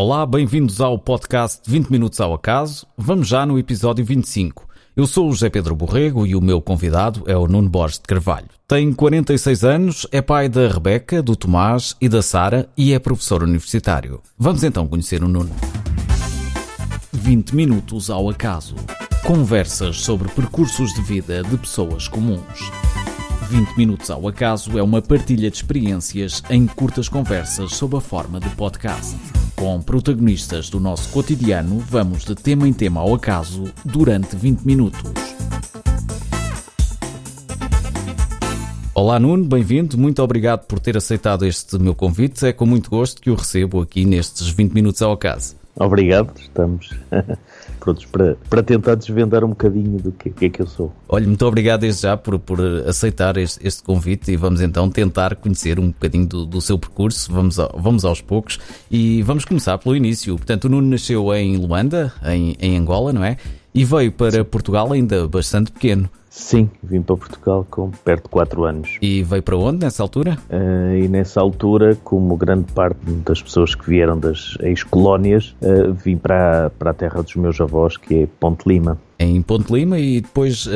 Olá, bem-vindos ao podcast 20 Minutos ao Acaso. Vamos já no episódio 25. Eu sou o José Pedro Borrego e o meu convidado é o Nuno Borges de Carvalho. Tem 46 anos, é pai da Rebeca, do Tomás e da Sara e é professor universitário. Vamos então conhecer o Nuno. 20 Minutos ao Acaso. Conversas sobre percursos de vida de pessoas comuns. 20 Minutos ao Acaso é uma partilha de experiências em curtas conversas sob a forma de podcast. Com protagonistas do nosso cotidiano, vamos de tema em tema ao acaso durante 20 minutos. Olá Nuno, bem-vindo. Muito obrigado por ter aceitado este meu convite. É com muito gosto que o recebo aqui nestes 20 minutos ao acaso. Obrigado, estamos prontos para, para tentar desvendar um bocadinho do que, que é que eu sou. Olha, muito obrigado desde já por, por aceitar este, este, convite e vamos então tentar conhecer um bocadinho do, do seu percurso. Vamos, vamos aos poucos e vamos começar pelo início. Portanto, o Nuno nasceu em Luanda, em, em Angola, não é? E veio para. Portugal ainda bastante pequeno. Sim, vim para Portugal com perto de 4 anos. E veio para onde nessa altura? Uh, e nessa altura, como grande parte das pessoas que vieram das ex-colónias, uh, vim para, para a terra dos meus avós, que é Ponte Lima em Ponte Lima e depois uh,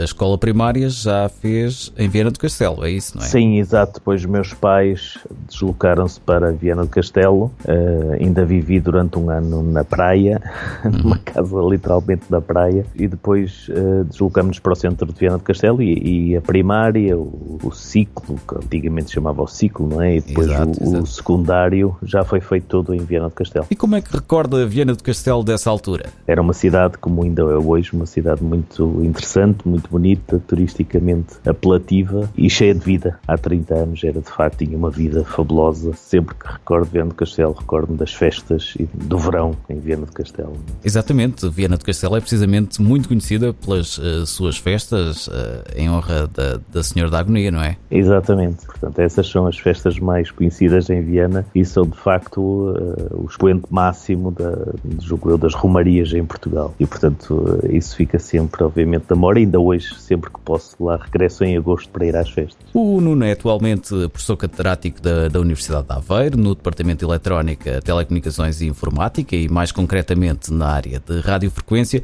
a escola primária já fez em Viana do Castelo, é isso, não é? Sim, exato. Depois meus pais deslocaram-se para Viana do Castelo. Uh, ainda vivi durante um ano na praia, uhum. numa casa literalmente na praia, e depois uh, deslocamos para o centro de Viana do Castelo e, e a primária, o, o, ciclo, que antigamente se chamava o ciclo, não é? E depois exato, o, exato. o, secundário já foi feito todo em Viana do Castelo. E como é que recorda Viana do Castelo dessa altura? Era uma cidade, como ainda é hoje, uma cidade muito interessante, muito bonita, turisticamente apelativa e cheia de vida. Há 30 anos era de facto, tinha uma vida fabulosa. Sempre que recordo Viana do Castelo, recordo-me das festas e do verão em Viana do Castelo. Exatamente, Viana do Castelo é precisamente muito conhecida pelas uh, suas festas uh, em honra da, da Senhora da Agonia, não é? Exatamente, portanto, essas são as festas mais conhecidas em Viena e são de facto uh, o expoente máximo da, julgo eu, das romarias em Portugal. E portanto, isso fica sempre, obviamente, da memória. Ainda hoje, sempre que posso lá, regresso em agosto para ir às festas. O Nuno é atualmente professor catedrático da, da Universidade de Aveiro, no Departamento de Eletrónica, Telecomunicações e Informática e, mais concretamente, na área de radiofrequência.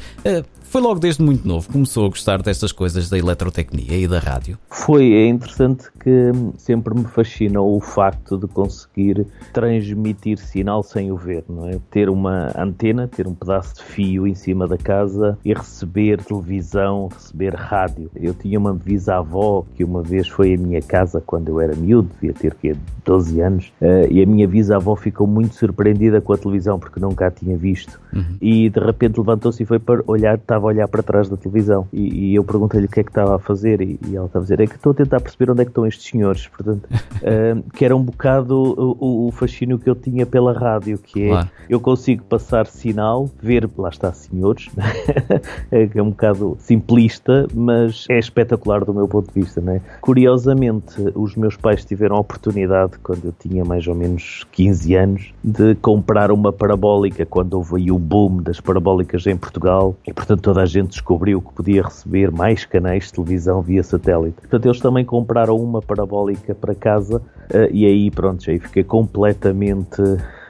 Foi logo desde muito novo começou a gostar destas coisas da eletrotecnia e da rádio? Foi, é interessante que sempre me fascinou o facto de conseguir transmitir sinal sem o ver, não é? Ter uma antena, ter um pedaço de fio em cima da casa e receber televisão, receber rádio. Eu tinha uma bisavó que uma vez foi à minha casa quando eu era miúdo, devia ter que 12 anos, eh, e a minha bisavó ficou muito surpreendida com a televisão porque nunca a tinha visto. Uhum. E de repente levantou-se e foi para olhar, estava estava a olhar para trás da televisão e, e eu perguntei-lhe o que é que estava a fazer e, e, ela estava a dizer, é que estou a tentar perceber onde é que estão estes senhores, portanto, uh, que era um bocado o, o, fascínio que eu tinha pela rádio, que é, claro. eu consigo passar sinal, ver, lá está, senhores, é, é um bocado simplista, mas é espetacular do meu ponto de vista, né? Curiosamente, os meus pais tiveram a oportunidade, quando eu tinha mais ou menos 15 anos, de comprar uma parabólica, quando houve aí o boom das parabólicas em Portugal, e portanto toda a gente descobriu que podia receber mais canais de televisão via satélite. Portanto, eles também compraram uma parabólica para casa uh, e aí, pronto, aí fiquei completamente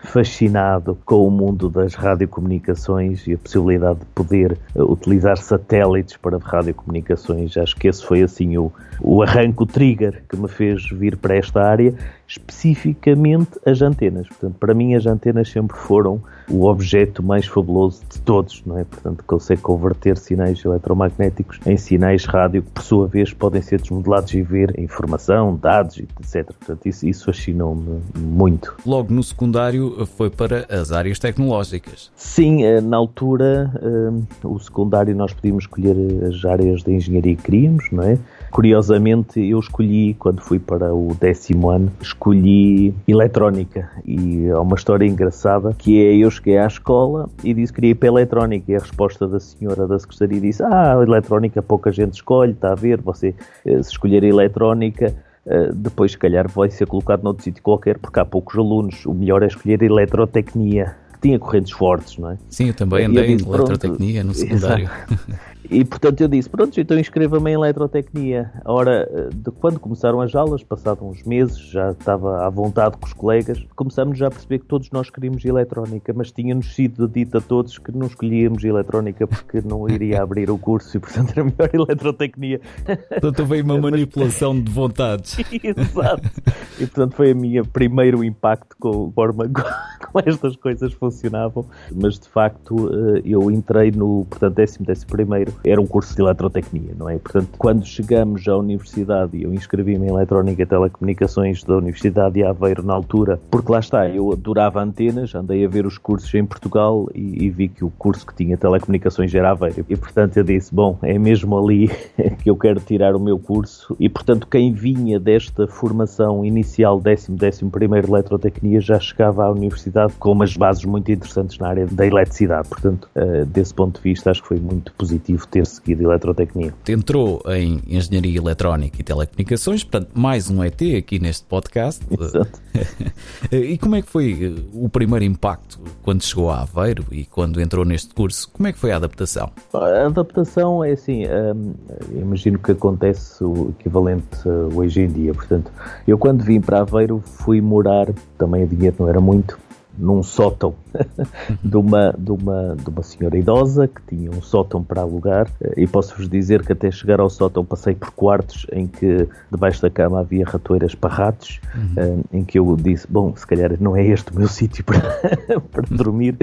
fascinado com o mundo das radiocomunicações e a possibilidade de poder uh, utilizar satélites para radiocomunicações. Acho que esse foi assim o, o arranco, o trigger que me fez vir para esta área especificamente as antenas. Portanto, para mim as antenas sempre foram o objeto mais fabuloso de todos, não é? Portanto, consegue converter sinais eletromagnéticos em sinais rádio que, por sua vez, podem ser desmodelados e ver informação, dados, etc. Portanto, isso, isso fascinou-me muito. Logo no secundário foi para as áreas tecnológicas. Sim, eh, na altura, eh, o secundário nós podíamos escolher as áreas de engenharia que queríamos, não é? Curiosamente, eu escolhi, quando fui para o décimo ano, escolhi eletrónica. E há uma história engraçada que é: eu cheguei à escola e disse que queria ir para a eletrónica. E a resposta da senhora da secretaria disse: Ah, eletrónica pouca gente escolhe, está a ver, você eh, se escolher eletrónica. Uh, depois, se calhar, vai ser colocado noutro sítio qualquer, porque há poucos alunos. O melhor é escolher eletrotecnia, que tinha correntes fortes, não é? Sim, eu também andei em eletrotecnia no secundário. E portanto eu disse, pronto, então inscreva-me em eletrotecnia. Ora, de quando começaram as aulas, passados uns meses, já estava à vontade com os colegas, começámos já a perceber que todos nós queríamos eletrónica, mas tinha-nos sido dito a todos que não escolhíamos eletrónica porque não iria abrir o curso e portanto era melhor eletrotecnia. Portanto veio uma manipulação de vontades. Exato. E portanto foi a minha primeiro impacto com a forma como estas coisas funcionavam, mas de facto eh, eu entrei no, portanto, décimo, décimo primeiro era um curso de eletrotecnia, não é? Portanto, quando chegamos à universidade, e eu inscrevi-me em Eletrónica e Telecomunicações da Universidade de Aveiro na altura, porque lá está, eu adorava antenas, andei a ver os cursos em Portugal e, e vi que o curso que tinha Telecomunicações era Aveiro. E portanto eu disse, bom, é mesmo ali que eu quero tirar o meu curso. E portanto quem vinha desta formação inicial décimo, décimo primeiro Eletrotecnia já chegava à universidade com umas bases muito interessantes na área da eletricidade. Portanto, uh, desse ponto de vista, acho que foi muito positivo ter seguido eletrotecnia. Entrou em Engenharia Eletrónica e Telecomunicações, portanto, mais um ET aqui neste podcast. Exato. e como é que foi eh, o primeiro impacto quando chegou a Aveiro e quando entrou neste curso? Como é que foi a adaptação? A adaptação é assim, hum, imagino que acontece o equivalente eh, hoje em dia. Portanto, eu quando vim para Aveiro fui morar, também o dinheiro não era muito, num sótão de, uma, de, uma, de uma senhora idosa que tinha um sótão para alugar e posso-vos dizer que até chegar ao sótão passei por quartos em que debaixo da cama havia ratoeiras para ratos uhum. Eh, em que eu disse, bom, se calhar não é este o meu sítio para, para dormir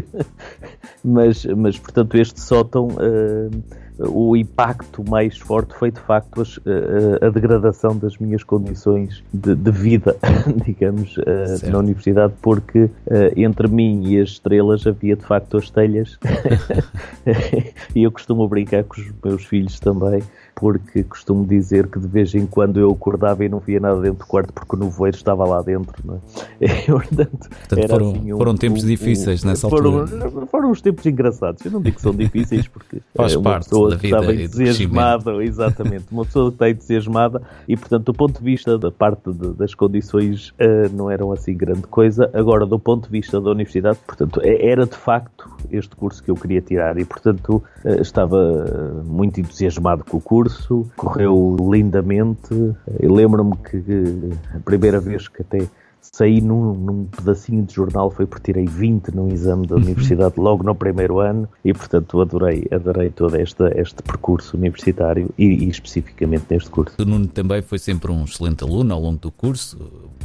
mas, mas portanto este sótão uh, o impacto mais forte foi de facto a, a, a degradação das minhas condições de, de vida, digamos, uh, na universidade, porque uh, entre mim e as estrelas havia de facto as telhas. E eu costumo brincar com os meus filhos também porque costumo dizer que de vez em quando eu acordava e não via nada dentro do quarto porque o nevoeiro estava lá dentro. Não é? portanto, portanto foram, assim um, foram tempos um, difíceis um, nessa foram, altura. Foram uns tempos engraçados. Eu não digo que são difíceis porque Faz é uma parte pessoa da vida estava entusiasmada, exatamente, uma pessoa que está entusiasmada e, portanto, do ponto de vista da parte de, das condições uh, não eram assim grande coisa. Agora, do ponto de vista da universidade, portanto, é, era de facto este curso que eu queria tirar e, portanto, uh, estava muito entusiasmado com o curso correu lindamente. Eu lembro-me que a primeira vez que até saí num, num, pedacinho de jornal foi porque tirei 20 num exame da uhum. universidade logo no primeiro ano e portanto adorei, adorei todo esta, este percurso universitário e, e, especificamente neste curso. O Nuno também foi sempre um excelente aluno ao longo do curso,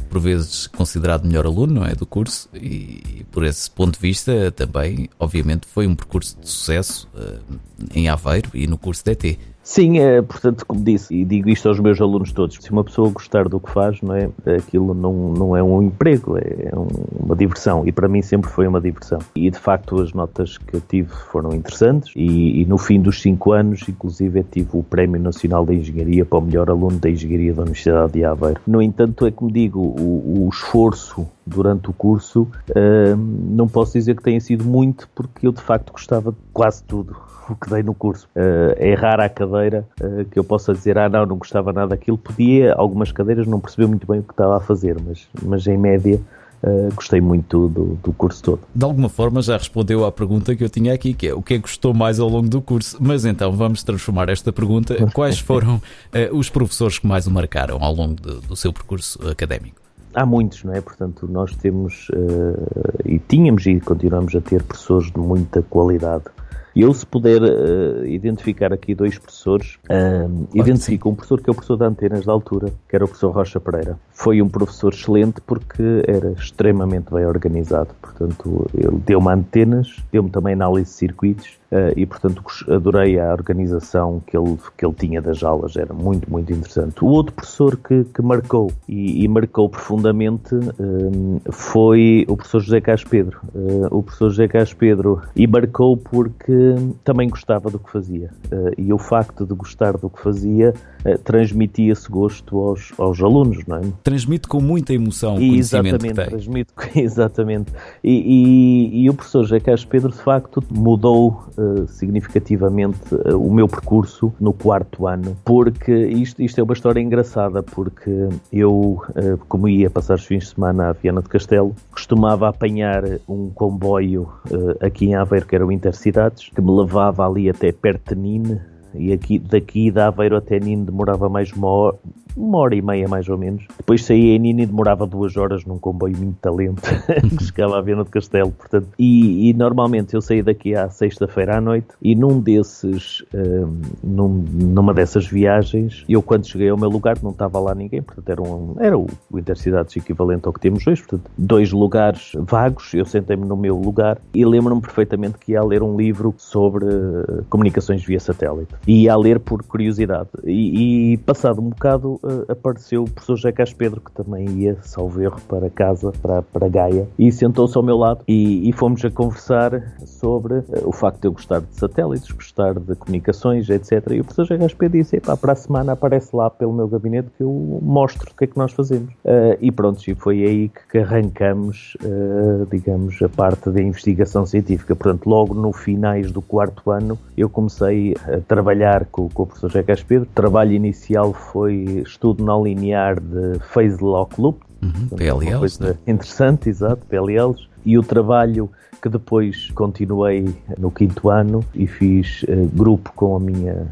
por vezes considerado melhor aluno, não é, do curso e, e por esse ponto de vista também, obviamente, foi um percurso de sucesso uh, em Aveiro e no curso DT. Sim, é, portanto, como disse, e digo isto aos meus alunos todos, se uma pessoa gostar do que faz, não é, aquilo não, não é um emprego, é uma diversão, e para mim sempre foi uma diversão. E de facto as notas que eu tive foram interessantes, e, e no fim dos cinco anos, inclusive, tive o Prémio Nacional da Engenharia para o melhor aluno da Engenharia da Universidade de Aveiro. No entanto, é como digo, o, o esforço durante o curso, uh, não posso dizer que tenha sido muito, porque eu de facto gostava de quase tudo o que dei no curso. Uh, é rara a cadeira uh, que eu possa dizer, ah, não, não gostava nada daquilo. Podia, algumas cadeiras, não perceber muito bem o que estava a fazer, mas, mas em média. Uh, gostei muito do, do, curso todo. De alguma forma já respondeu à pergunta que eu tinha aqui, que é o que é que gostou mais ao longo do curso. Mas então vamos transformar esta pergunta. Quais foram uh, os professores que mais o marcaram ao longo de, do seu percurso académico? Há muitos, não é? Portanto, nós temos uh, e tínhamos e continuamos a ter professores de muita qualidade. E eu, se puder uh, identificar aqui dois professores, uh, identifico um professor que é o professor de antenas da altura, que era o professor Rocha Pereira. Foi um professor excelente porque era extremamente bem organizado. Portanto, ele deu-me antenas, deu-me também análise de circuitos e, portanto, adorei a organização que ele, que ele tinha das aulas, era muito, muito interessante. O outro professor que, que marcou e, e marcou profundamente uh, foi o professor José Cas Pedro. Uh, o professor José Cas Pedro e marcou porque também gostava do que fazia. e o facto de gostar do que fazia transmitia esse gosto aos, aos alunos, não é? Transmite com muita emoção o conhecimento exatamente, que tem. Transmite, exatamente. E, e, e o professor José Cas Pedro, de facto, mudou eh, significativamente uh, o meu percurso no quarto ano, porque isto, isto é uma história engraçada, porque eu, uh, como ia passar os fins de semana à Viana de Castelo, costumava apanhar um comboio aqui em Aveiro, que era o Intercidades, que me levava ali até perto de Nine, e aqui, daqui da Aveiro até Nino demorava mais uma hora, uma hora e meia mais ou menos. Depois saía em Nino e demorava duas horas num comboio muito talento que chegava a Viana do Castelo. Portanto, e, e, normalmente eu saía daqui à sexta-feira à noite e num desses, um, num, numa dessas viagens, eu quando cheguei ao meu lugar não estava lá ninguém, portanto era, um, era o, o Intercidades equivalente ao que temos hoje, portanto dois lugares vagos, eu sentei-me no meu lugar e lembro-me perfeitamente que ia a ler um livro sobre uh, comunicações via satélite. E ia a ler por curiosidade. E, e passado um bocado uh, apareceu o professor Cas Pedro, que também ia, salvo erro, para casa, para, para Gaia, e sentou-se ao meu lado e, e fomos a conversar sobre uh, o facto de eu gostar de satélites, gostar de comunicações, etc. E o professor Cas Pedro disse, para a semana aparece lá pelo meu gabinete que eu mostro o que é que nós fazemos. Uh, e pronto, e foi aí que arrancamos, digamos, a parte da investigação científica. Portanto, logo no finais do quarto ano, eu comecei a trabalhar com, com o professor Cas Pedro. O trabalho inicial foi estudo não linear de phase lock loop. Uhum, PLLs. Coisa né? interessante, exato, PLLs. E o trabalho que depois continuei no quinto ano e fiz uh, grupo com a minha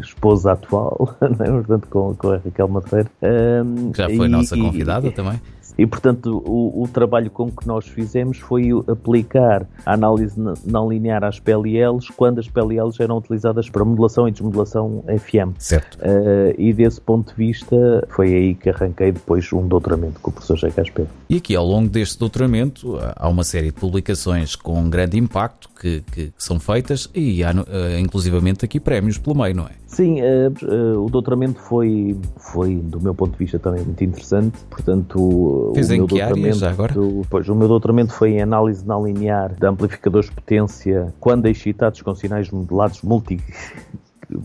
esposa atual, né? portanto com, com a Raquel Madeira. Um, Já foi e, nossa convidada e, também. E, portanto, o, o, trabalho com que nós fizemos foi aplicar a análise não linear às PLLs quando as PLLs eram utilizadas para modulação e desmodulação FM. Certo. Uh, e desse ponto de vista, foi aí que arranquei depois um doutoramento com o professor José Pedro. E aqui, ao longo deste doutoramento, há uma série de publicações com grande impacto que, que, são feitas e há, uh, inclusivamente, aqui prémios pelo meio, não é? Sim, uh, o doutoramento foi, foi, do meu ponto de vista, também muito interessante. Portanto, Fez o em meu que áreas agora? Pois, o meu doutoramento foi em análise não linear de amplificadores de potência quando excitados com sinais modulados multi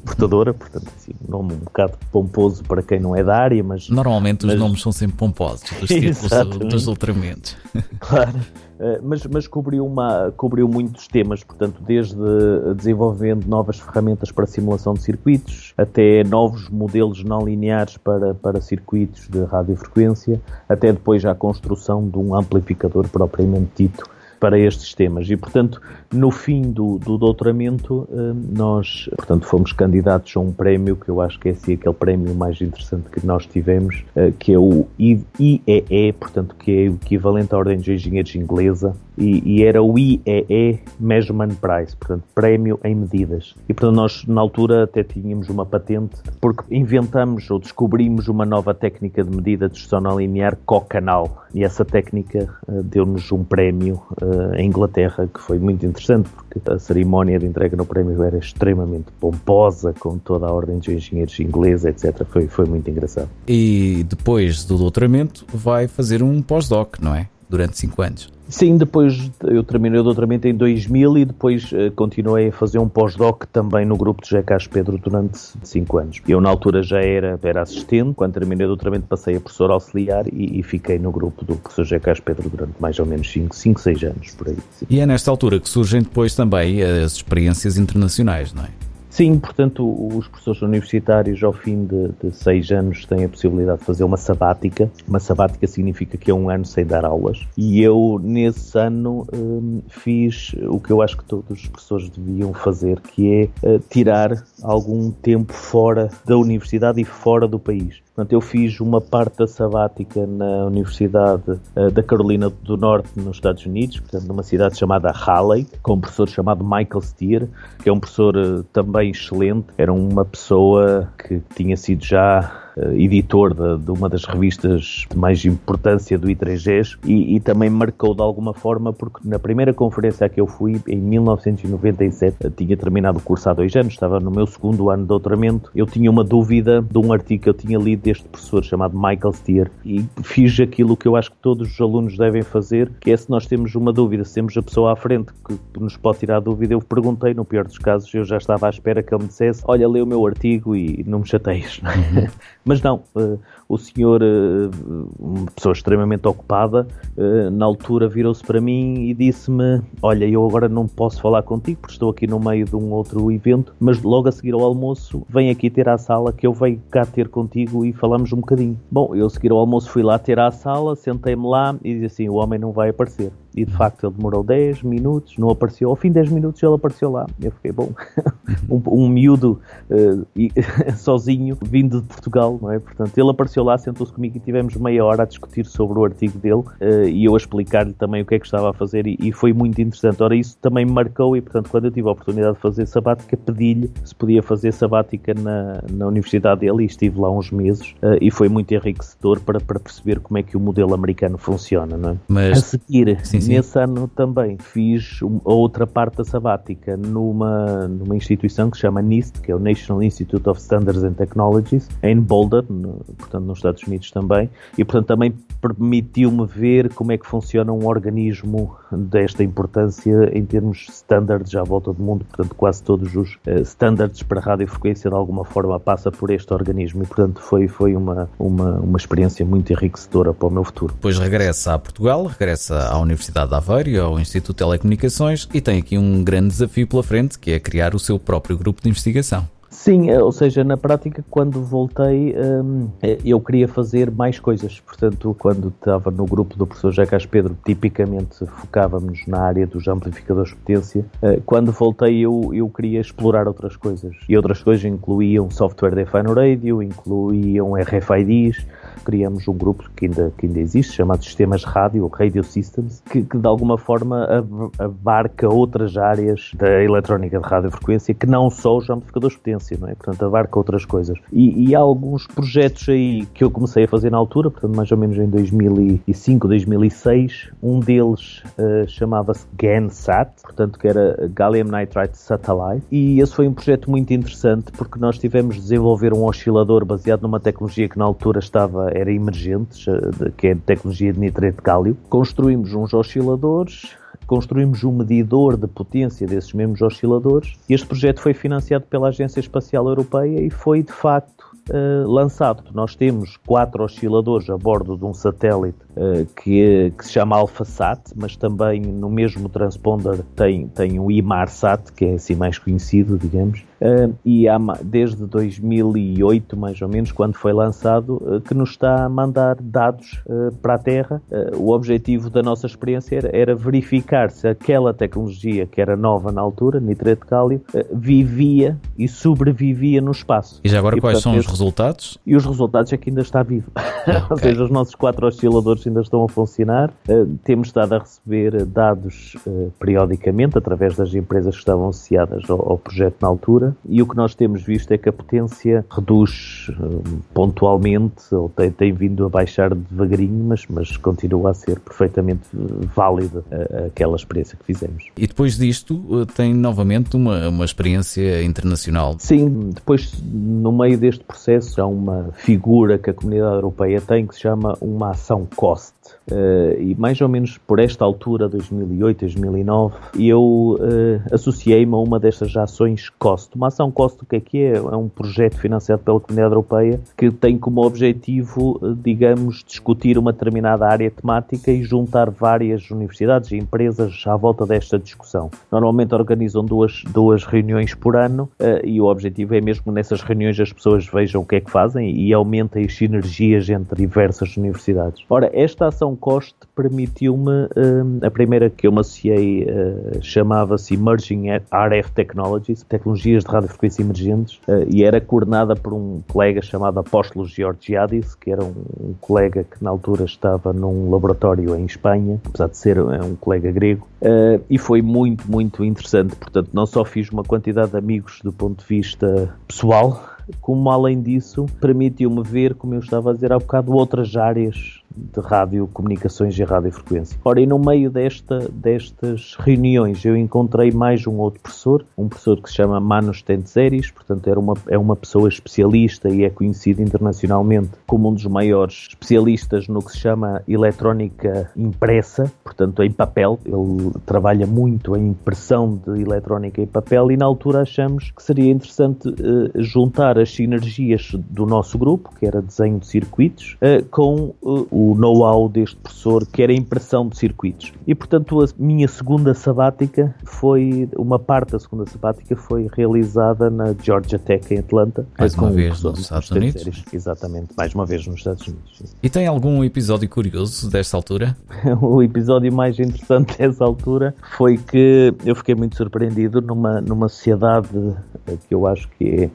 portadora, portanto, assim, um nome um bocado pomposo para quem não é da área, mas... Normalmente mas... os nomes são sempre pomposos, dos títulos dos doutoramentos. Claro. Eh, mas, mas cobriu, uma, cobriu muitos temas, portanto, desde desenvolvendo novas ferramentas para simulação de circuitos, até novos modelos não lineares para, para circuitos de radiofrequência, até depois já a construção de um amplificador propriamente dito para estes temas. E, portanto, no fim do, do doutoramento, eh, nós portanto, fomos candidatos a um prémio, que eu acho que é assim, aquele prémio mais interessante que nós tivemos, eh, que é o IEE, portanto, que é o equivalente à Ordem dos Engenheiros Inglesa, e, e, era o IEE Measurement Prize, portanto, prémio em medidas. E, portanto, nós, na altura, até tínhamos uma patente, porque inventamos ou descobrimos uma nova técnica de medida de gestão não linear co-canal. E essa técnica uh, deu-nos um prémio uh, em Inglaterra, que foi muito interessante, porque a cerimónia de entrega no prémio era extremamente pomposa, com toda a ordem dos engenheiros ingleses, etc. Foi, foi muito engraçado. E depois do doutoramento, vai fazer um pós-doc, não é? Durante 5 anos. Sim, depois eu terminei o doutoramento em 2000 e depois uh, continuei a fazer um pós-doc também no grupo de Jacques Pedro durante 5 anos. Eu na altura já era, era assistente, quando terminei o doutoramento passei a professor auxiliar e, e fiquei no grupo do professor Jacques Pedro durante mais ou menos 5, 6 anos por aí. Sim. E é nesta altura que surgem depois também as experiências internacionais, não é? Sim, portanto, os professores universitários, ao fim de, de, seis anos, têm a possibilidade de fazer uma sabática. Uma sabática significa que é um ano sem dar aulas. E eu, nesse ano, hum, fiz o que eu acho que todos os professores deviam fazer, que é uh, tirar algum tempo fora da universidade e fora do país. Portanto, eu fiz uma parte da sabática na Universidade uh, da Carolina do Norte, nos Estados Unidos, portanto, numa cidade chamada Raleigh, com um professor chamado Michael Steer, que é um professor uh, também excelente. Era uma pessoa que tinha sido já editor de, de, uma das revistas de mais importância do I3Gs e, e, também marcou de alguma forma porque na primeira conferência a que eu fui em 1997 uh, tinha terminado o curso há dois anos, estava no meu segundo ano de doutoramento, eu tinha uma dúvida de um artigo que eu tinha lido deste professor chamado Michael Steer e fiz aquilo que eu acho que todos os alunos devem fazer, que é se nós temos uma dúvida, se temos a pessoa à frente que nos pode tirar a dúvida, eu perguntei, no pior dos casos, eu já estava à espera que ele me dissesse, olha, lê o meu artigo e não me chateias. Uhum. Mas não, uh, o senhor, uh, uma pessoa extremamente ocupada, uh, na altura virou-se para mim e disse-me: Olha, eu agora não posso falar contigo porque estou aqui no meio de um outro evento, mas logo a seguir ao almoço, vem aqui ter à sala que eu venho cá ter contigo e falamos um bocadinho. Bom, eu a seguir ao almoço fui lá ter à sala, sentei-me lá e disse assim: O homem não vai aparecer. e de facto ele demorou 10 minutos, não apareceu. Ao fim de 10 minutos ele apareceu lá. Eu fiquei, bom, um, um miúdo uh, sozinho, vindo de Portugal, não é? Portanto, ele apareceu lá, sentou-se comigo e tivemos meia hora a discutir sobre o artigo dele uh, e eu a explicar-lhe também o que é que estava a fazer e, e, foi muito interessante. Ora, isso também me marcou e, portanto, quando eu tive a oportunidade de fazer sabática, pedi-lhe se podia fazer sabática na, na universidade dele e estive lá uns meses uh, e foi muito enriquecedor para, para perceber como é que o modelo americano funciona, não é? Mas... A seguir, sim, sim. nesse ano também fiz a outra parte da sabática numa, numa instituição que se chama NIST, que é o National Institute of Standards and Technologies, em Boulder, no, portanto nos Estados Unidos também, e portanto também permitiu-me ver como é que funciona um organismo desta importância em termos de standards à volta do mundo, portanto quase todos os uh, standards para radiofrequência de alguma forma passa por este organismo e portanto foi, foi uma, uma, uma experiência muito enriquecedora para o meu futuro. Depois regressa a Portugal, regressa à Universidade de Aveiro, ao Instituto de Telecomunicações e tem aqui um grande desafio pela frente que é criar o seu próprio grupo de investigação. Sim, eh, ou seja, na prática, quando voltei, um, eh, eu queria fazer mais coisas. Portanto, quando estava no grupo do professor Jacques Pedro, tipicamente focávamos na área dos amplificadores de potência. Uh, quando voltei, eu, eu queria explorar outras coisas. E outras coisas incluíam software defined radio, incluíam RFIDs, criamos um grupo que ainda, que ainda existe, chamado Sistemas Rádio, Radio Systems, que, que de alguma forma abarca outras áreas da eletrónica de radiofrequência que não só os amplificadores de potência, não é? Portanto, abarca outras coisas. E, e, há alguns projetos aí que eu comecei a fazer na altura, portanto, mais ou menos em 2005, 2006. Um deles uh, chamava-se GANSAT, portanto, que era Gallium Nitride Satellite. E esse foi um projeto muito interessante porque nós tivemos de desenvolver um oscilador baseado numa tecnologia que na altura estava era emergente, que é a tecnologia de nitrate de cálio. Construímos uns osciladores, construímos um medidor de potência desses mesmos osciladores. Este projeto foi financiado pela Agência Espacial Europeia e foi de facto uh, lançado. Nós temos quatro osciladores a bordo de um satélite uh, que, que, se chama AlphaSat, mas também no mesmo transponder tem, tem o IMARSat, que é assim mais conhecido, digamos. E há, desde 2008, mais ou menos, quando foi lançado, uh, que nos está a mandar dados uh, para a Terra. o objetivo da nossa experiência era, era, verificar se aquela tecnologia, que era nova na altura, nitrate de cálio, vivia e sobrevivia no espaço. E já agora e, quais portanto, são os resultados? E os resultados é que ainda está vivo. Okay. ou seja, os nossos quatro osciladores ainda estão a funcionar. temos estado a receber dados periodicamente através das empresas que estavam associadas ao, ao projeto na altura e o que nós temos visto é que a potência reduz um, pontualmente, ou tem, tem, vindo a baixar devagarinho, mas, mas continua a ser perfeitamente válida a, aquela experiência que fizemos. E depois disto uh, tem novamente uma, uma experiência internacional? Sim, depois no meio deste processo há uma figura que a comunidade europeia tem que se chama uma ação COST. Uh, e mais ou menos por esta altura, 2008, 2009, eu uh, associei-me a uma destas ações COST. Uma ação COST, o que é que é? É um projeto financiado pela Comunidade Europeia que tem como objetivo, uh, digamos, discutir uma determinada área temática e juntar várias universidades e empresas à volta desta discussão. Normalmente organizam duas, duas reuniões por ano e o objetivo é mesmo nessas reuniões as pessoas vejam o que é que fazem e aumentem as sinergias entre diversas universidades. Ora, esta ação Coste permitiu-me, uh, a primeira que eu me associei uh, chamava-se Emerging RF Technologies, tecnologias de radiofrequência emergentes, uh, e era coordenada por um colega chamado Apóstolo Georgiadis, que era um, um, colega que na altura estava num laboratório em Espanha, apesar de ser um colega grego, e foi muito, muito interessante. Portanto, não só fiz uma quantidade de amigos do ponto de vista pessoal, como além disso permitiu-me ver, como eu estava a dizer há bocado, outras áreas de rádio, comunicações e radiofrequência. Ora, e no meio desta, destas reuniões eu encontrei mais um outro professor, um professor que se chama Manos Tentzeris, portanto era uma, é uma pessoa especialista e é conhecido internacionalmente como um dos maiores especialistas no que se chama eletrónica impressa, portanto em papel. Ele trabalha muito em impressão de eletrónica em papel e na altura achamos que seria interessante uh, juntar as sinergias do nosso grupo, que era desenho de circuitos, uh, com uh, o know-how deste professor, que era a impressão de circuitos. E, portanto, a minha segunda sabática foi, uma parte da segunda sabática foi realizada na Georgia Tech em Atlanta. Mais uma vez nos Estados Unidos? Séries. Exatamente, mais uma vez nos Estados Unidos. Sim. E tem algum episódio curioso desta altura? o episódio mais interessante dessa altura foi que eu fiquei muito surpreendido numa, numa sociedade que eu acho que é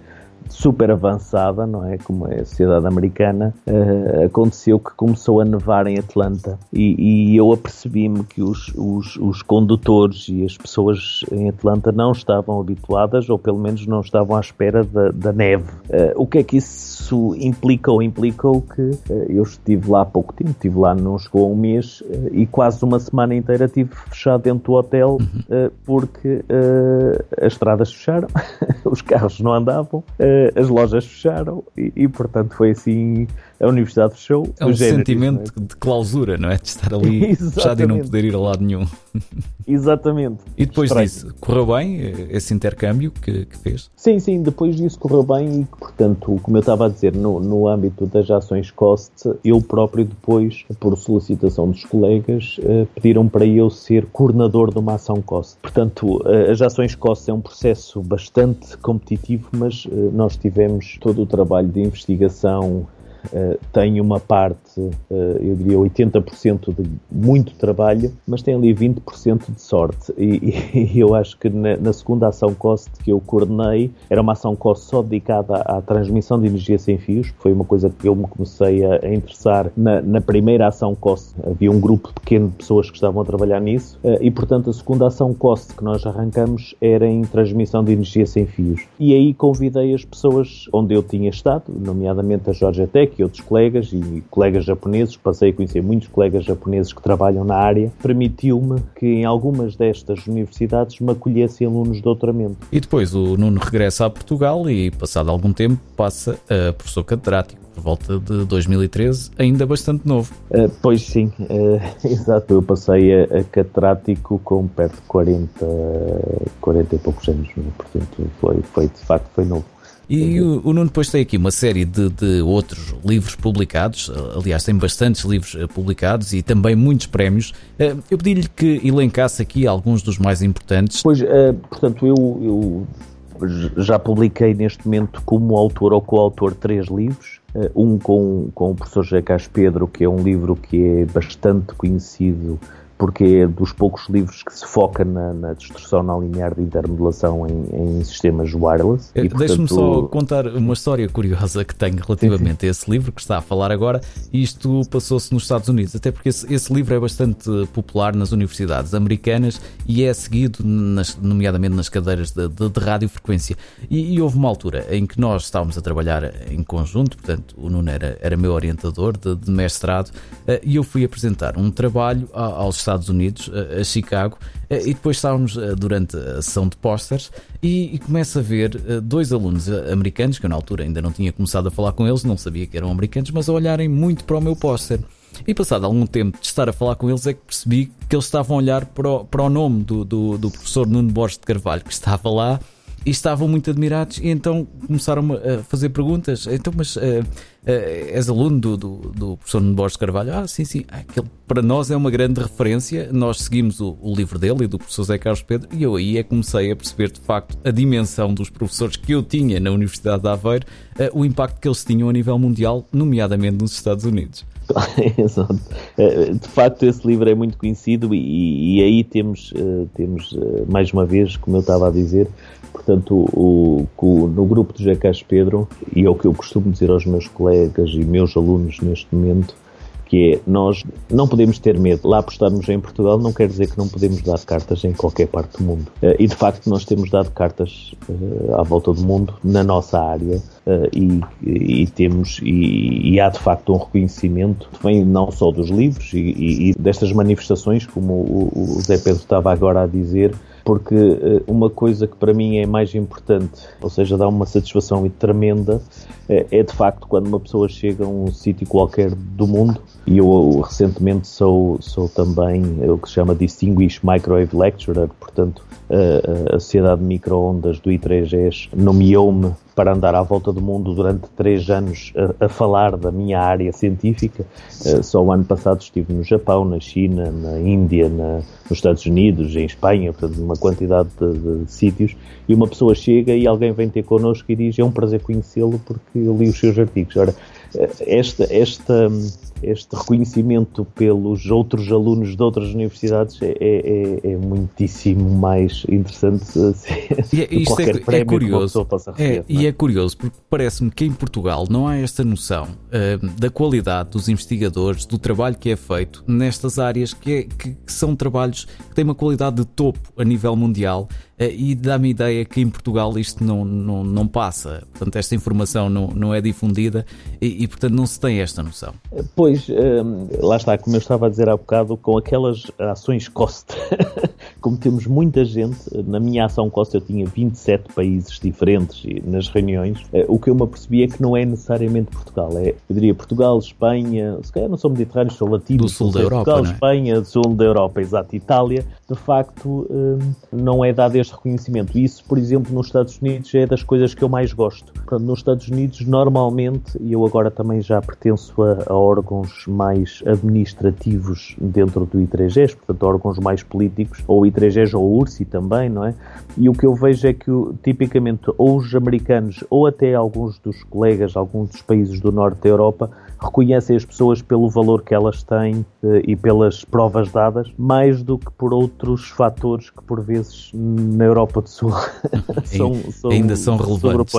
super avançada, não é? Como é a sociedade americana, uh, aconteceu que começou a nevar em Atlanta e, e eu apercebi-me que os, os, os, condutores e as pessoas em Atlanta não estavam habituadas, ou pelo menos não estavam à espera da, da neve. Uh, o que é que isso implicou? Implicou que uh, eu estive lá há pouco tempo, estive lá não chegou a um mês e quase uma semana inteira estive fechado dentro do hotel uhum. porque as estradas fecharam, os carros não andavam. Uh, as lojas fecharam e, e, portanto foi assim a universidade fechou. É um sentimento é? de clausura, não é? De estar ali fechado e não poder ir a lado nenhum. Exatamente. E depois Estranho. disso, correu bem esse intercâmbio que, que, fez? Sim, sim, depois disso correu bem e, portanto, como eu estava a dizer, no, no âmbito das ações COST, eu próprio depois, por solicitação dos colegas, uh, pediram para eu ser coordenador de uma ação COST. Portanto, uh, as ações COST é um processo bastante competitivo, mas nós tivemos todo o trabalho de investigação uh, tem uma parte, uh, eu diria 80% de muito trabalho, mas tem ali 20% de sorte. E, e, eu acho que na, na, segunda ação COST que eu coordenei, era uma ação COST só dedicada à, à transmissão de energia sem fios, foi uma coisa que eu me comecei a, a interessar na, na, primeira ação COST. Havia um grupo pequeno de pessoas que estavam a trabalhar nisso, uh, e portanto a segunda ação COST que nós arrancamos era em transmissão de energia sem fios. E aí convidei as pessoas onde eu tinha estado, nomeadamente a Georgia Tech, e outros colegas e colegas japoneses, passei a conhecer muitos colegas japoneses que trabalham na área, permitiu-me que em algumas destas universidades me acolhessem alunos de doutoramento. E depois o Nuno regressa a Portugal e, passado algum tempo, passa a professor catedrático por volta de 2013, ainda bastante novo. Uh, pois sim, uh, exato. Eu passei a, a, catedrático com perto de 40, 40 e poucos anos, portanto foi, foi de facto foi novo. E o, o Nuno depois tem aqui uma série de, de, outros livros publicados, aliás, tem bastantes livros eh, publicados e também muitos prémios. Eh, eu pedi-lhe que elencasse aqui alguns dos mais importantes. Pois, uh, portanto, eu, eu, já publiquei neste momento como autor ou coautor três livros. Um com, com o professor Cas Pedro, que é um livro que é bastante conhecido porque é dos poucos livros que se foca na, na destruição não linear de intermodulação em, em sistemas wireless. Eh, deixe-me só contar uma história curiosa que tenho relativamente sim, sim. a esse livro que está a falar agora. Isto passou-se nos Estados Unidos, até porque esse, esse, livro é bastante popular nas universidades americanas e é seguido, nas, nomeadamente nas cadeiras de, de, de radiofrequência. E, e, houve uma altura em que nós estávamos a trabalhar em conjunto, portanto, o Nuno era, era meu orientador de, de mestrado, eh, e eu fui apresentar um trabalho aos Estados Unidos, a, Chicago, e depois estávamos durante a sessão de posters e, e começo a ver dois alunos americanos, que eu na altura ainda não tinha começado a falar com eles, não sabia que eram americanos, mas a olharem muito para o meu póster. E passado algum tempo de estar a falar com eles é que percebi que eles estavam a olhar para o, para o nome do, do, do professor Nuno Borges de Carvalho, que estava lá e estavam muito admirados e então começaram a fazer perguntas. Então, mas uh, uh, és aluno do, do, do professor Borges Carvalho? Ah, sim, sim. Aquele para nós é uma grande referência. Nós seguimos o, o, livro dele e do professor Zé Carlos Pedro e eu aí é comecei a perceber de facto a dimensão dos professores que eu tinha na Universidade de Aveiro, uh, o impacto que eles tinham a nível mundial, nomeadamente nos Estados Unidos. Exato. De facto, esse livro é muito conhecido e, e aí temos, temos, mais uma vez, como eu estava a dizer, Portanto, o, o, no grupo do Jacás Pedro, e é o que eu costumo dizer aos meus colegas e meus alunos neste momento, que é nós não podemos ter medo. Lá apostarmos em Portugal não quer dizer que não podemos dar cartas em qualquer parte do mundo. Eh, e de facto nós temos dado cartas uh, à volta do mundo na nossa área uh, e, e, temos e, e, há de facto um reconhecimento vem não só dos livros e, e destas manifestações, como o, o Zé Pedro estava agora a dizer, porque eh, uma coisa que para mim é mais importante, ou seja, dá uma satisfação tremenda, eh, é de facto quando uma pessoa chega a um sítio qualquer do mundo, e eu recentemente sou, sou também o que se chama Distinguished Microwave Lecturer, portanto a, a Sociedade de Microondas do I3S nomeou-me para andar à volta do mundo durante três anos a, a falar da minha área científica. Uh, só o ano passado estive no Japão, na China, na Índia, na, nos Estados Unidos, em Espanha, portanto, uma quantidade de, de, sítios, e uma pessoa chega e alguém vem ter connosco e diz é um prazer conhecê-lo porque eu li os seus artigos. Ora, esta, esta, este reconhecimento pelos outros alunos de outras universidades é, é, é, é muitíssimo mais interessante e, é, isto qualquer é, prémio é curioso. que receber, é, E é curioso, porque parece-me que em Portugal não há esta noção uh, da qualidade dos investigadores, do trabalho que é feito nestas áreas que, é, que, que são trabalhos que têm uma qualidade de topo a nível mundial e dá-me a ideia que em Portugal isto não, não, não passa. Portanto, esta informação não, não é difundida e, e, portanto, não se tem esta noção. Pois, um, lá está, como eu estava a dizer há bocado, com aquelas ações cost, como temos muita gente, na minha ação cost eu tinha 27 países diferentes nas reuniões, uh, o que eu me apercebi é que não é necessariamente Portugal, é, eu diria Portugal, Espanha, se calhar não são mediterrâneos, são latinos, do sul da Europa, Portugal, é? Espanha, sul da Europa, exato, Itália, de facto um, não é dado este reconhecimento. Isso, por exemplo, nos Estados Unidos é das coisas que eu mais gosto. Portanto, nos Estados Unidos, normalmente, e eu agora também já pertenço a, a órgãos mais administrativos dentro do I3GES, portanto, órgãos mais políticos, ou o I3GES ou URSI também, não é? E o que eu vejo é que, tipicamente, ou os americanos, ou até alguns dos colegas, alguns dos países do norte da Europa, reconhecem as pessoas pelo valor que elas têm eh, e pelas provas dadas, mais do que por outros fatores que, por vezes, na Europa do Sul são, são, ainda são relevantes.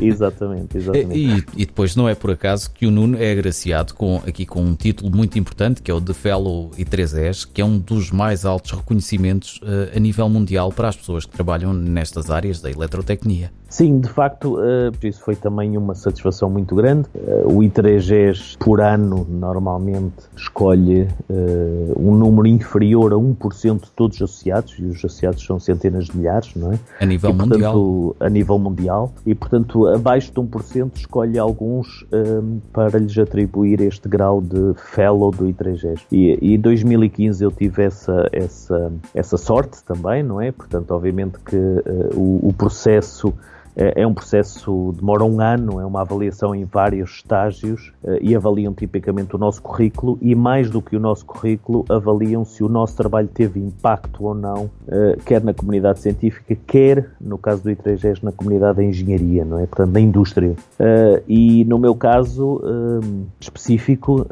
exatamente, exatamente. E, e, depois não é por acaso que o Nuno é agraciado com, aqui com um título muito importante, que é o de Fellow I3S, que é um dos mais altos reconhecimentos uh, a nível mundial para as pessoas que trabalham nestas áreas da eletrotecnia. Sim, de facto, uh, isso foi também uma satisfação muito grande. Uh, o I3GES, por ano, normalmente escolhe uh, um número inferior a 1% de todos os associados, e os associados são centenas de milhares, não é? A nível e, portanto, mundial. A nível mundial. E, portanto, abaixo de 1% escolhe alguns para lhes atribuir este grau de Fellow do I3GES. E em 2015 eu tive essa, essa, essa sorte também, não é? Portanto, obviamente que o, o processo é, é um processo, demora um ano, é uma avaliação em vários estágios eh, e avaliam tipicamente o nosso currículo e mais do que o nosso currículo, avaliam se o nosso trabalho teve impacto ou não, eh, quer na comunidade científica, quer, no caso do I3GES, na comunidade da engenharia, não é? Portanto, na indústria. Eh, e no meu caso específico,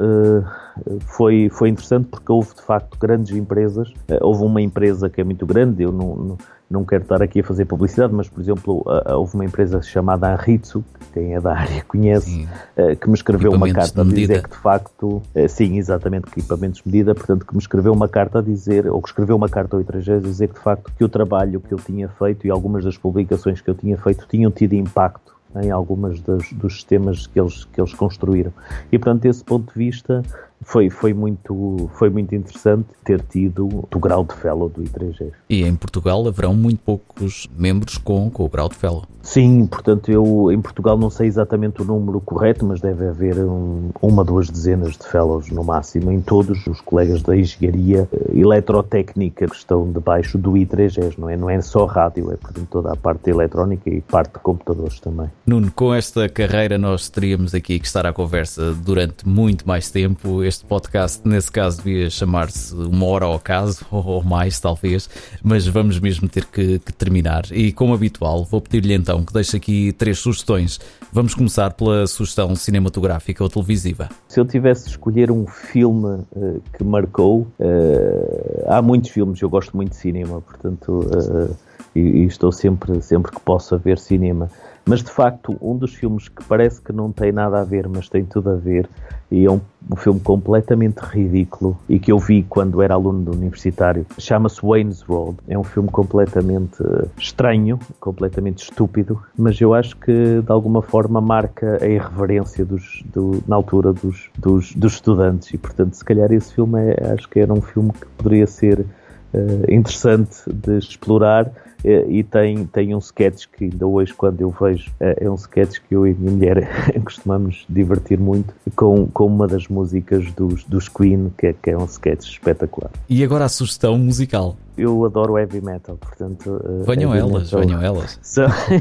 foi, foi interessante porque houve de facto grandes empresas. Houve uma empresa que é muito grande, eu não, não não quero estar aqui a fazer publicidade, mas, por exemplo, houve uma empresa chamada Anritsu, que quem é da área conhece, sim. Eh, que me escreveu uma carta a dizer que, de facto, eh, sim, exatamente, equipamentos de medida, portanto, que me escreveu uma carta a dizer, ou que escreveu uma carta ao I3G a dizer que, de facto, que o trabalho que eu tinha feito e algumas das publicações que eu tinha feito tinham tido impacto em algumas dos, dos sistemas que eles, que eles construíram. E, portanto, desse ponto de vista, foi, foi, muito, foi muito interessante ter tido o grau de fellow do I3G. E em Portugal haverão muito poucos membros com, com o grau de fellow. Sim, portanto, eu em Portugal não sei exatamente o número correto, mas deve haver um, uma, duas dezenas de fellows no máximo em todos os colegas da engenharia eh, eletrotécnica que estão debaixo do I3G, não é? Não é só rádio, é portanto toda a parte eletrónica e parte de computadores também. Nuno, com esta carreira nós teríamos aqui que estar à conversa durante muito mais tempo este podcast, nesse caso, devia chamar-se Uma Hora ao Caso, ou mais, talvez, mas vamos mesmo ter que, que terminar. E, como habitual, vou pedir-lhe então que deixe aqui três sugestões. Vamos começar pela sugestão cinematográfica ou televisiva. Se eu tivesse de escolher um filme uh, que marcou, uh, há muitos filmes, eu gosto muito de cinema, portanto, uh, e, e estou sempre, sempre que posso a ver cinema. Mas de facto, um dos filmes que parece que não tem nada a ver, mas tem tudo a ver, e é um, um filme completamente ridículo e que eu vi quando era aluno do universitário, chama-se Wayne's World. É um filme completamente uh, estranho, completamente estúpido, mas eu acho que de alguma forma marca a irreverência dos, do, na altura dos, dos, dos, estudantes e portanto, se calhar esse filme é, acho que era um filme que poderia ser uh, interessante de explorar e tem, tem um sketch que ainda hoje, quando eu vejo, é um sketch que eu e a minha mulher costumamos divertir muito com, com uma das músicas dos, dos Queen, que é, que é um sketch espetacular. E agora a sugestão musical eu adoro heavy metal, portanto... Uh, venham elas, metal... venham elas.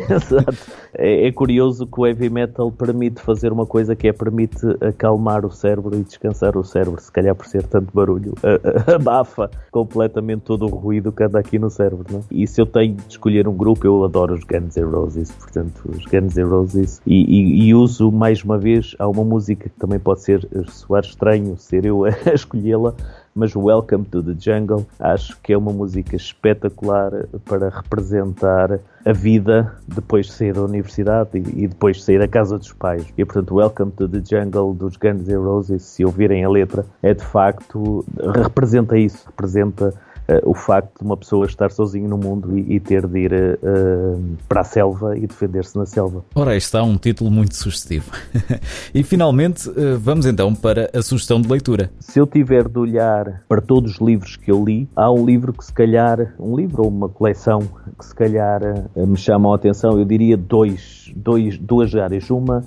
Exato. É, é, curioso que o heavy metal permite fazer uma coisa que é permite acalmar o cérebro e descansar o cérebro, se calhar por ser tanto barulho, abafa completamente todo o ruído que anda aqui no cérebro, não? É? E se eu tenho de escolher um grupo, eu adoro os Guns N' Roses, portanto, os Guns N' Roses, e, e, e uso mais uma vez, há uma música que também pode ser soar estranho ser eu a escolhê-la, mas Welcome to the Jungle acho que é uma música espetacular para representar a vida depois de sair da universidade e, depois de sair da casa dos pais. E portanto, Welcome to the Jungle dos Guns N' Roses, se ouvirem a letra, é de facto, representa isso, representa o facto de uma pessoa estar sozinho no mundo e, e ter de ir uh, para a selva e defender-se na selva. Ora, está um título muito sugestivo. e finalmente, uh, vamos então para a sugestão de leitura. Se eu tiver de olhar para todos os livros que eu li, há um livro que se calhar, um livro ou uma coleção que se calhar me chamam a atenção, eu diria dois, dois, duas áreas. Uma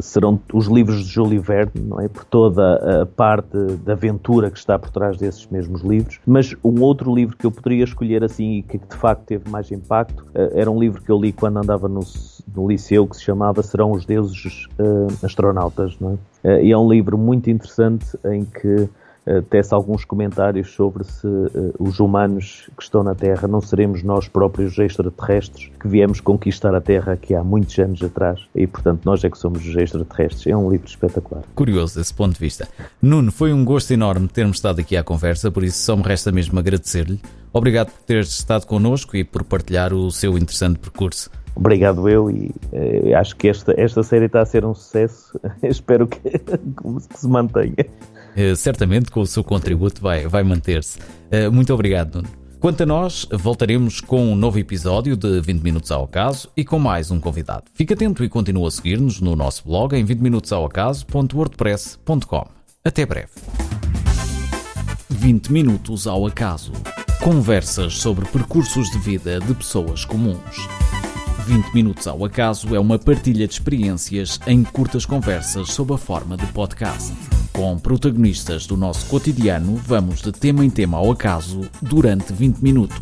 serão os livros de Júlio Verne, não é? Por toda a parte da aventura que está por trás desses mesmos livros. Mas um outro livro que eu poderia escolher assim e que de facto teve mais impacto eh, era um livro que eu li quando andava no, no liceu que se chamava Serão os Deuses uh, Astronautas, não é? Uh, e é um livro muito interessante em que tece alguns comentários sobre se uh, os humanos que estão na Terra não seremos nós próprios extraterrestres que viemos conquistar a Terra aqui há muitos anos atrás e, portanto, nós é que somos os extraterrestres. É um livro espetacular. Curioso esse ponto de vista. Nuno, foi um gosto enorme termos estado aqui à conversa, por isso só me resta mesmo agradecer-lhe. Obrigado por teres estado connosco e por partilhar o seu interessante percurso. Obrigado eu e uh, acho que esta, esta série está a ser um sucesso. Espero que, que se mantenha. Uh, certamente com o seu contributo vai, vai manter-se. Uh, muito obrigado, Nuno. Quanto a nós, voltaremos com um novo episódio de 20 Minutos ao Acaso e com mais um convidado. Fique atento e continue a seguir-nos no nosso blog em 20minutosaoacaso.wordpress.com. Até breve. 20 Minutos ao Acaso. Conversas sobre percursos de vida de pessoas comuns. 20 Minutos ao Acaso é uma partilha de experiências em curtas conversas sob a forma de podcast. Com protagonistas do nosso cotidiano, vamos de tema em tema ao acaso durante 20 minutos.